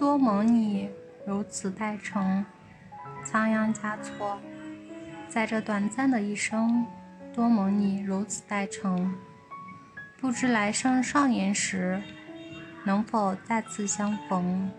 多蒙你如此待成仓央嘉措。在这短暂的一生多蒙你如此待成不知来生少年时能否再次相逢？